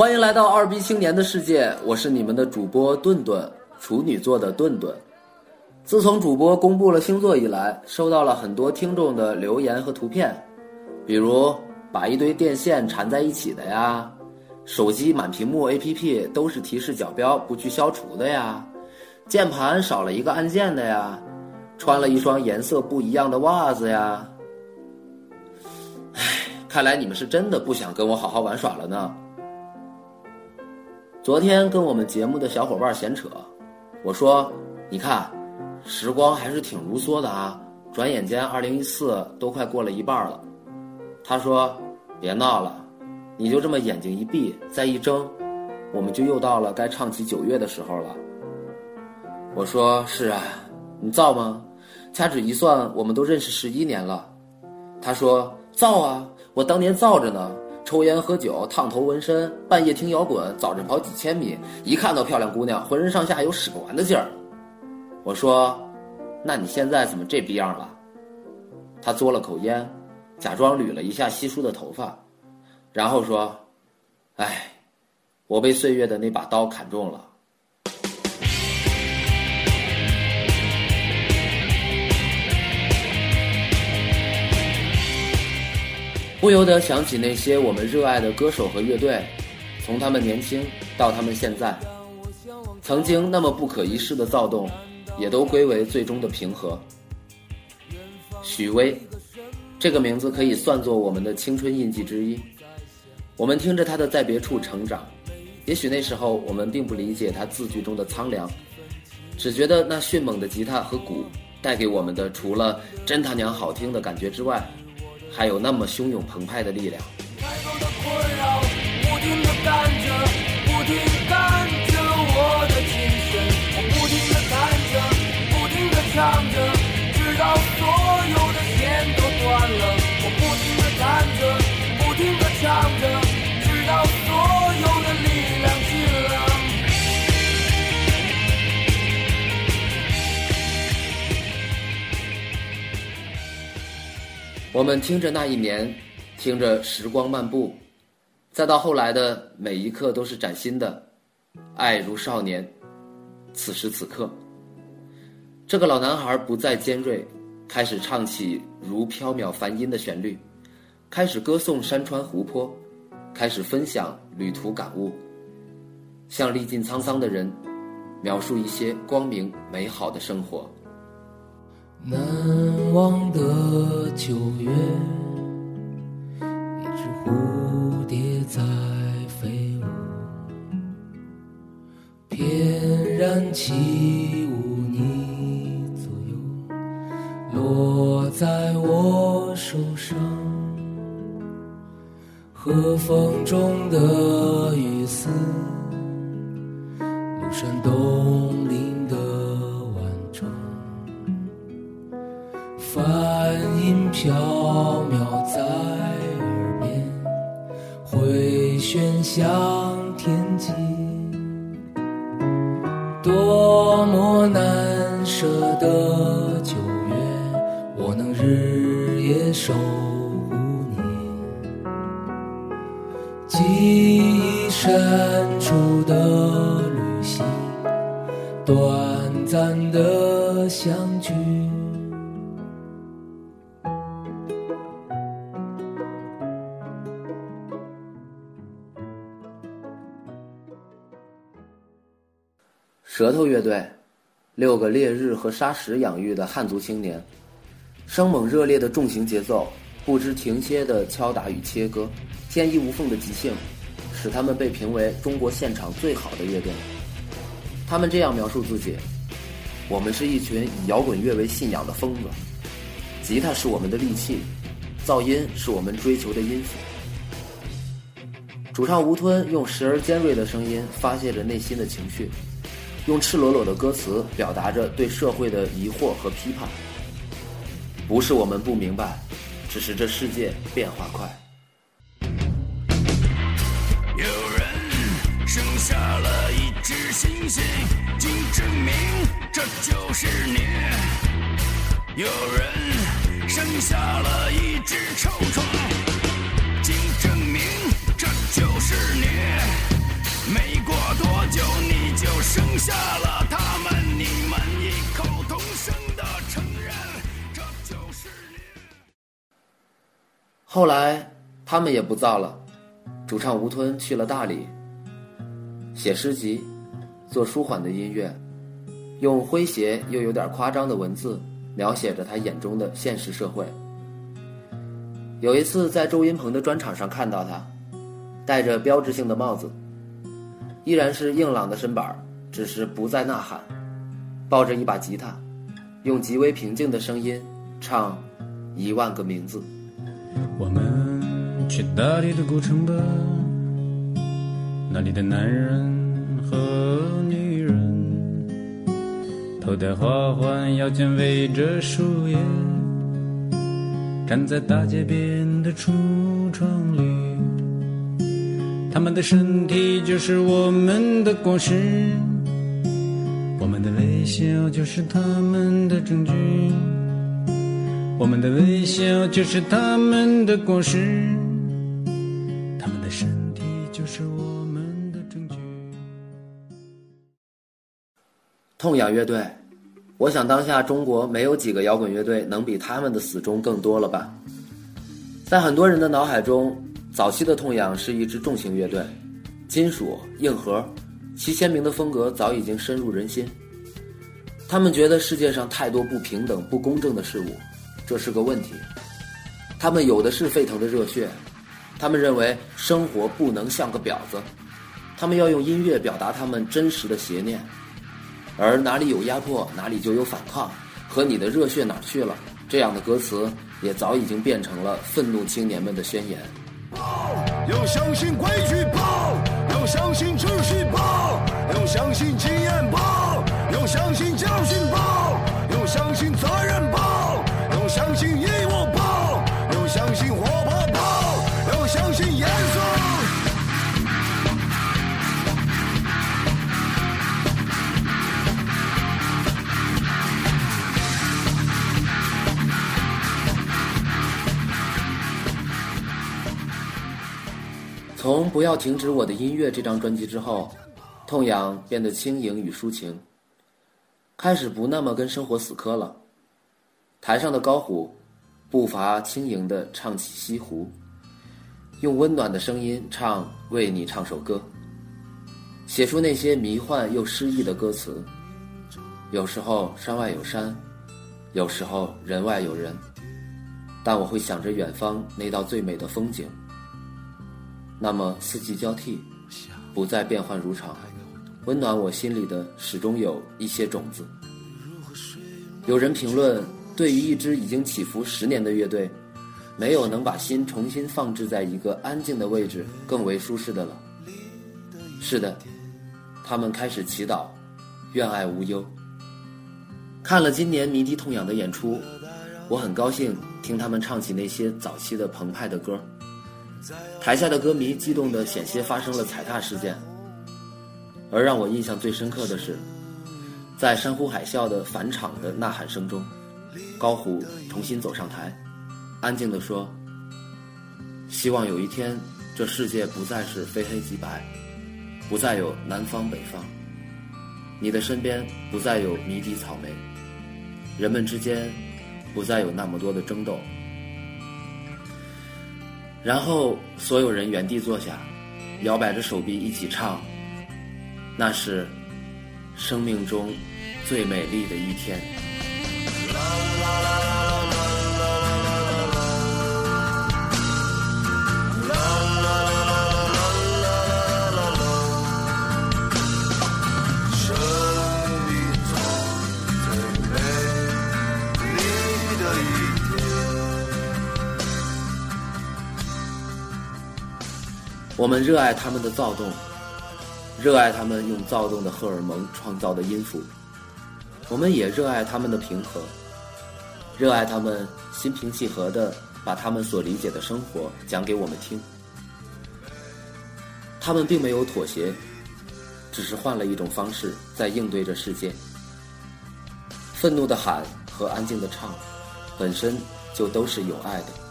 欢迎来到二逼青年的世界，我是你们的主播顿顿，处女座的顿顿。自从主播公布了星座以来，收到了很多听众的留言和图片，比如把一堆电线缠在一起的呀，手机满屏幕 APP 都是提示角标不去消除的呀，键盘少了一个按键的呀，穿了一双颜色不一样的袜子呀。唉，看来你们是真的不想跟我好好玩耍了呢。昨天跟我们节目的小伙伴闲扯，我说：“你看。”时光还是挺如梭的啊！转眼间，二零一四都快过了一半了。他说：“别闹了，你就这么眼睛一闭，再一睁，我们就又到了该唱起九月的时候了。”我说：“是啊，你造吗？掐指一算，我们都认识十一年了。”他说：“造啊，我当年造着呢，抽烟喝酒，烫头纹身，半夜听摇滚，早晨跑几千米，一看到漂亮姑娘，浑身上下有使不完的劲儿。”我说：“那你现在怎么这逼样了？”他嘬了口烟，假装捋了一下稀疏的头发，然后说：“哎，我被岁月的那把刀砍中了。”不由得想起那些我们热爱的歌手和乐队，从他们年轻到他们现在，曾经那么不可一世的躁动。也都归为最终的平和。许巍，这个名字可以算作我们的青春印记之一。我们听着他的在别处成长，也许那时候我们并不理解他字句中的苍凉，只觉得那迅猛的吉他和鼓带给我们的，除了真他娘好听的感觉之外，还有那么汹涌澎湃的力量。我们听着那一年，听着时光漫步，再到后来的每一刻都是崭新的，爱如少年，此时此刻。这个老男孩不再尖锐，开始唱起如飘渺梵音的旋律，开始歌颂山川湖泊，开始分享旅途感悟，向历尽沧桑的人描述一些光明美好的生活。难忘的九月，一只蝴蝶在飞舞，翩然起舞你左右。落在我手上，和风中的雨丝，庐山东岭梵音飘渺在耳边，回旋向天际，多么难舍的九月。我能日夜守护你，舌头乐队，六个烈日和沙石养育的汉族青年。生猛热烈的重型节奏，不知停歇的敲打与切割，天衣无缝的即兴，使他们被评为中国现场最好的乐队。他们这样描述自己：“我们是一群以摇滚乐为信仰的疯子，吉他是我们的利器，噪音是我们追求的音符。”主唱吴吞用时而尖锐的声音发泄着内心的情绪，用赤裸裸的歌词表达着对社会的疑惑和批判。不是我们不明白，只是这世界变化快。有人生下了一只猩猩，经证明这就是你；有人生下了一只臭虫，生下了他们，你们异口同声的承认，这就是你。后来他们也不造了，主唱吴吞去了大理，写诗集，做舒缓的音乐，用诙谐又有点夸张的文字描写着他眼中的现实社会。有一次在周云鹏的专场上看到他，戴着标志性的帽子，依然是硬朗的身板儿，只是不再呐喊，抱着一把吉他，用极为平静的声音唱《一万个名字》。我们去大理的古城吧，那里的男人和女人，头戴花环，腰间围着树叶，站在大街边的橱窗里。他们的身体就是我们的果实，们的微笑就是他们的证据。我们的微笑就是他们的果实，他们的身体就是我们的证据。痛仰乐队，我想当下中国没有几个摇滚乐队能比他们的死忠更多了吧？在很多人的脑海中，早期的痛仰是一支重型乐队，金属硬核，其鲜明的风格早已经深入人心。他们觉得世界上太多不平等、不公正的事物，这是个问题。他们有的是沸腾的热血，他们认为生活不能像个婊子，他们要用音乐表达他们真实的邪念。而哪里有压迫，哪里就有反抗，和你的热血哪去了？这样的歌词也早已经变成了愤怒青年们的宣言。要相信规矩报，要相信秩序报，要相信经验吧，不要停止我的音乐》这张专辑之后，痛痒变得轻盈与抒情，开始不那么跟生活死磕了。台上的高虎，步伐轻盈地唱起西湖，用温暖的声音唱《为你唱首歌》，写出那些迷幻又诗意的歌词。有时候山外有山，有时候人外有人，但我会想着远方那道最美的风景。那么四季交替，不再变幻如常，温暖我心里的始终有一些种子。有人评论，对于一支已经起伏十年的乐队，没有能把心重新放置在一个安静的位置更为舒适的了。是的，他们开始祈祷，愿爱无忧。看了今年迷笛痛痒的演出，我很高兴听他们唱起那些早期的澎湃的歌。台下的歌迷激动的险些发生了踩踏事件，而让我印象最深刻的是，在山呼海啸的返场的呐喊声中，高虎重新走上台，安静地说：“希望有一天，这世界不再是非黑即白，不再有南方北方，你的身边不再有迷底草莓，人们之间不再有那么多的争斗。”然后所有人原地坐下，摇摆着手臂一起唱。那是生命中最美丽的一天。我们热爱他们的躁动，热爱他们用躁动的荷尔蒙创造的音符。我们也热爱他们的平和，热爱他们心平气和的把他们所理解的生活讲给我们听。他们并没有妥协，只是换了一种方式在应对着世界。愤怒的喊和安静的唱，本身就都是有爱的。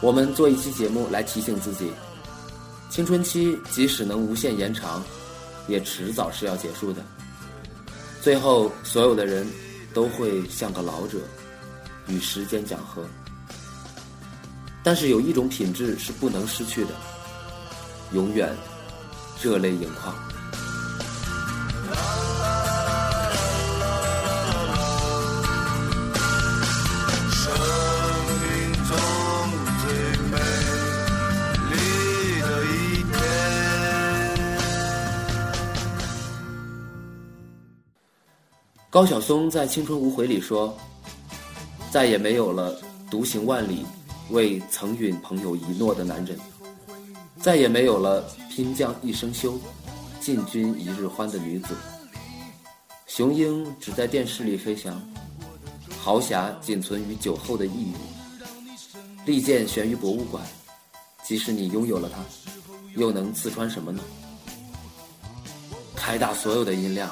我们做一期节目来提醒自己，青春期即使能无限延长，也迟早是要结束的。最后，所有的人都会像个老者，与时间讲和。但是有一种品质是不能失去的，永远热泪盈眶。高晓松在《青春无悔》里说：“再也没有了独行万里为曾允朋友一诺的男人，再也没有了拼将一生休，进军一日欢的女子。雄鹰只在电视里飞翔，豪侠仅存于酒后的呓语。利剑悬于博物馆，即使你拥有了它，又能刺穿什么呢？开大所有的音量，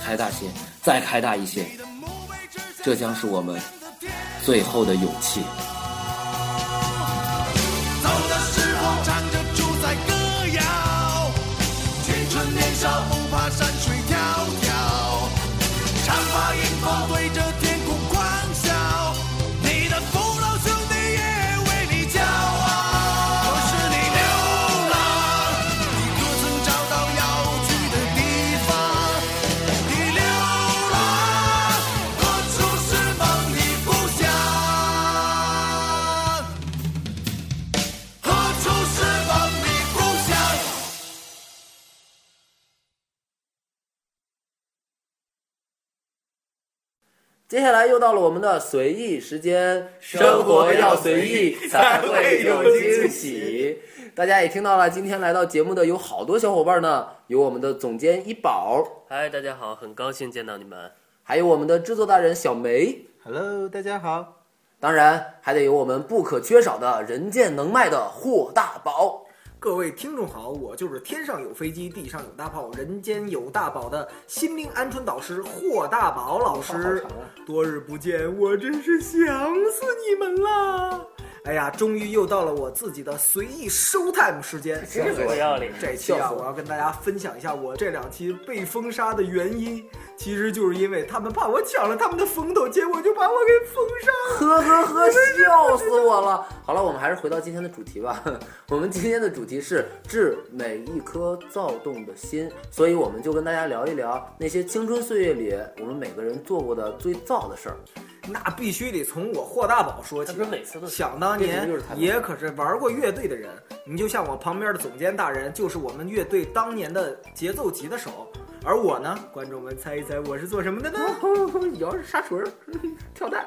开大些，再开大一些，这将是我们最后的勇气。接下来又到了我们的随意时间，生活要随意才会有惊喜。大家也听到了，今天来到节目的有好多小伙伴呢，有我们的总监一宝，嗨，大家好，很高兴见到你们。还有我们的制作大人小梅，Hello，大家好。当然还得有我们不可缺少的人见能卖的霍大宝。各位听众好，我就是天上有飞机，地上有大炮，人间有大宝的心灵鹌鹑导师霍大宝老师。多日不见，我真是想死你们啦！哎呀，终于又到了我自己的随意 show time 时间。真是不要脸这期啊我要跟大家分享一下我这两期被封杀的原因，其实就是因为他们怕我抢了他们的风头，结果就把我给封杀了。呵呵呵，笑死我了！好了，我们还是回到今天的主题吧。我们今天的主题是治每一颗躁动的心，所以我们就跟大家聊一聊那些青春岁月里我们每个人做过的最躁的事儿。那必须得从我霍大宝说起。他每次都想当年就是他也可是玩过乐队的人，你就像我旁边的总监大人，就是我们乐队当年的节奏级的手。而我呢，观众们猜一猜我是做什么的呢？摇着沙锤儿，跳蛋。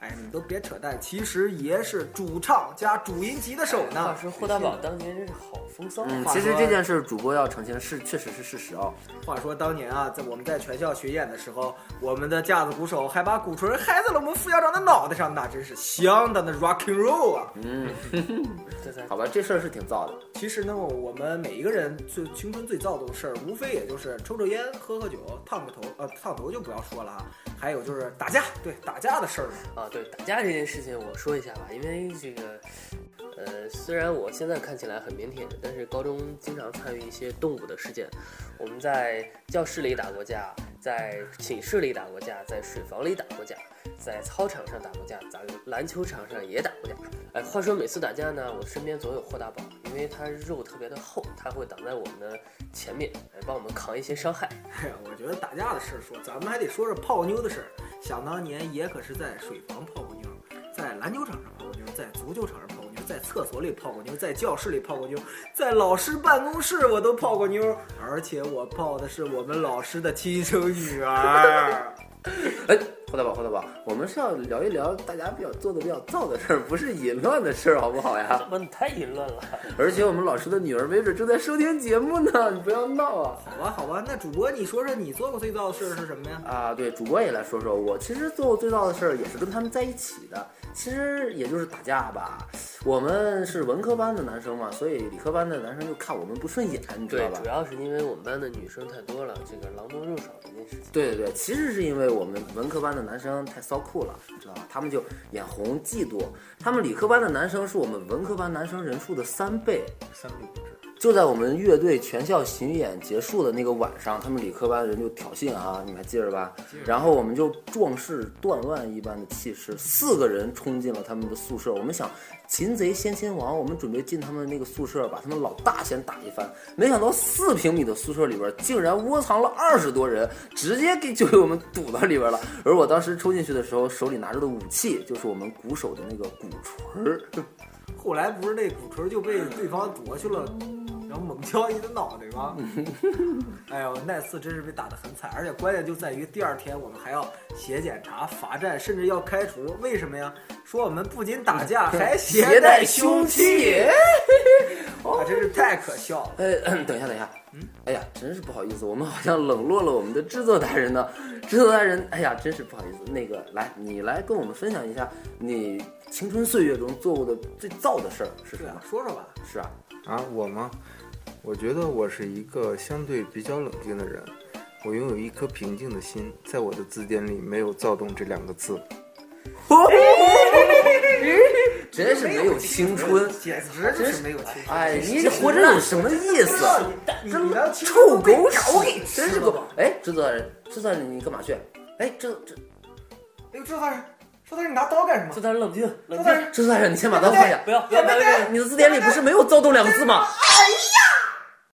哎，你都别扯淡，其实爷是主唱加主音级的手呢话。说霍大宝当年真是好风骚啊，嗯，其实这件事主播要澄清是确实是事实哦。话说当年啊，在我们在全校巡演的时候，我们的架子鼓手还把鼓槌嗨在了我们副校长的脑袋上，那真是相当的 rock and roll 啊！嗯，这才好吧，这事儿是挺燥的。其实呢，我们每一个人最青春最躁动的事儿，无非也就是抽抽烟、喝喝酒、烫个头，呃，烫头就不要说了啊。还有就是打架，对打架的事儿嘛。对打架这件事情我说一下吧，因为这个，呃，虽然我现在看起来很腼腆，但是高中经常参与一些动武的事件。我们在教室里打过架，在寝室里打过架，在水房里打过架，在操场上打过架，在篮球场上也打过架。哎，话说每次打架呢，我身边总有霍大宝，因为他肉特别的厚，他会挡在我们的前面，来帮我们扛一些伤害。哎呀，我觉得打架的事儿说，咱们还得说说泡妞的事儿。想当年也可是在水房泡过妞，在篮球场上泡过妞，在足球场上泡过妞，在厕所里泡过妞，在教室里泡过妞，在老师办公室我都泡过妞，而且我泡的是我们老师的亲生女儿。哎，霍大宝，霍大宝，我们是要聊一聊大家比较做的比较燥的事儿，不是淫乱的事儿，好不好呀？怎 么你太淫乱了？而且我们老师的女儿没准正在收听节目呢，你不要闹啊！好吧，好吧，那主播你说说你做过最燥的事儿是什么呀？啊，对，主播也来说说，我其实做过最燥的事儿也是跟他们在一起的，其实也就是打架吧。我们是文科班的男生嘛，所以理科班的男生就看我们不顺眼，你知道吧，对主？要是因为我们班的女生太多了，这个狼多肉少这件事情。对对对，其实是因为我们文科班的男生太骚酷了，你知道吧？他们就眼红嫉妒。他们理科班的男生是我们文科班男生人数的三倍，三倍。就在我们乐队全校巡演结束的那个晚上，他们理科班的人就挑衅啊，你们还记着吧？然后我们就壮士断腕一般的气势，四个人冲进了他们的宿舍。我们想擒贼先擒王，我们准备进他们那个宿舍，把他们老大先打一番。没想到四平米的宿舍里边竟然窝藏了二十多人，直接给就给我们堵到里边了。而我当时冲进去的时候，手里拿着的武器就是我们鼓手的那个鼓槌儿。后来不是那鼓槌就被对方夺去了，猛敲你的脑袋吗？哎呦，那次真是被打得很惨，而且关键就在于第二天我们还要写检查、罚站，甚至要开除。为什么呀？说我们不仅打架，还携带凶器，啊，真是太可笑了。哎，等一下，等一下，嗯，哎呀，真是不好意思，我们好像冷落了我们的制作达人呢。制作达人，哎呀，真是不好意思。那个，来，你来跟我们分享一下你青春岁月中做过的最燥的事儿是什么啊？，说说吧。是啊，啊，我吗？我觉得我是一个相对比较冷静的人，我拥有一颗平静的心，在我的字典里没有躁动这两个字。真是没有青春。简直就是没有青春。哎，你活着有什么意思？你这臭狗屎，真是狗吃了吧！！哎，制作人，制作人，你干嘛去？哎，这这哎呦，周大人，周大人，你拿刀干什么制作人冷静，冷静，周大人，制作人，你先把刀放下。不要不要不要不要！你的字典里不是没有躁动两个字吗？哎呀，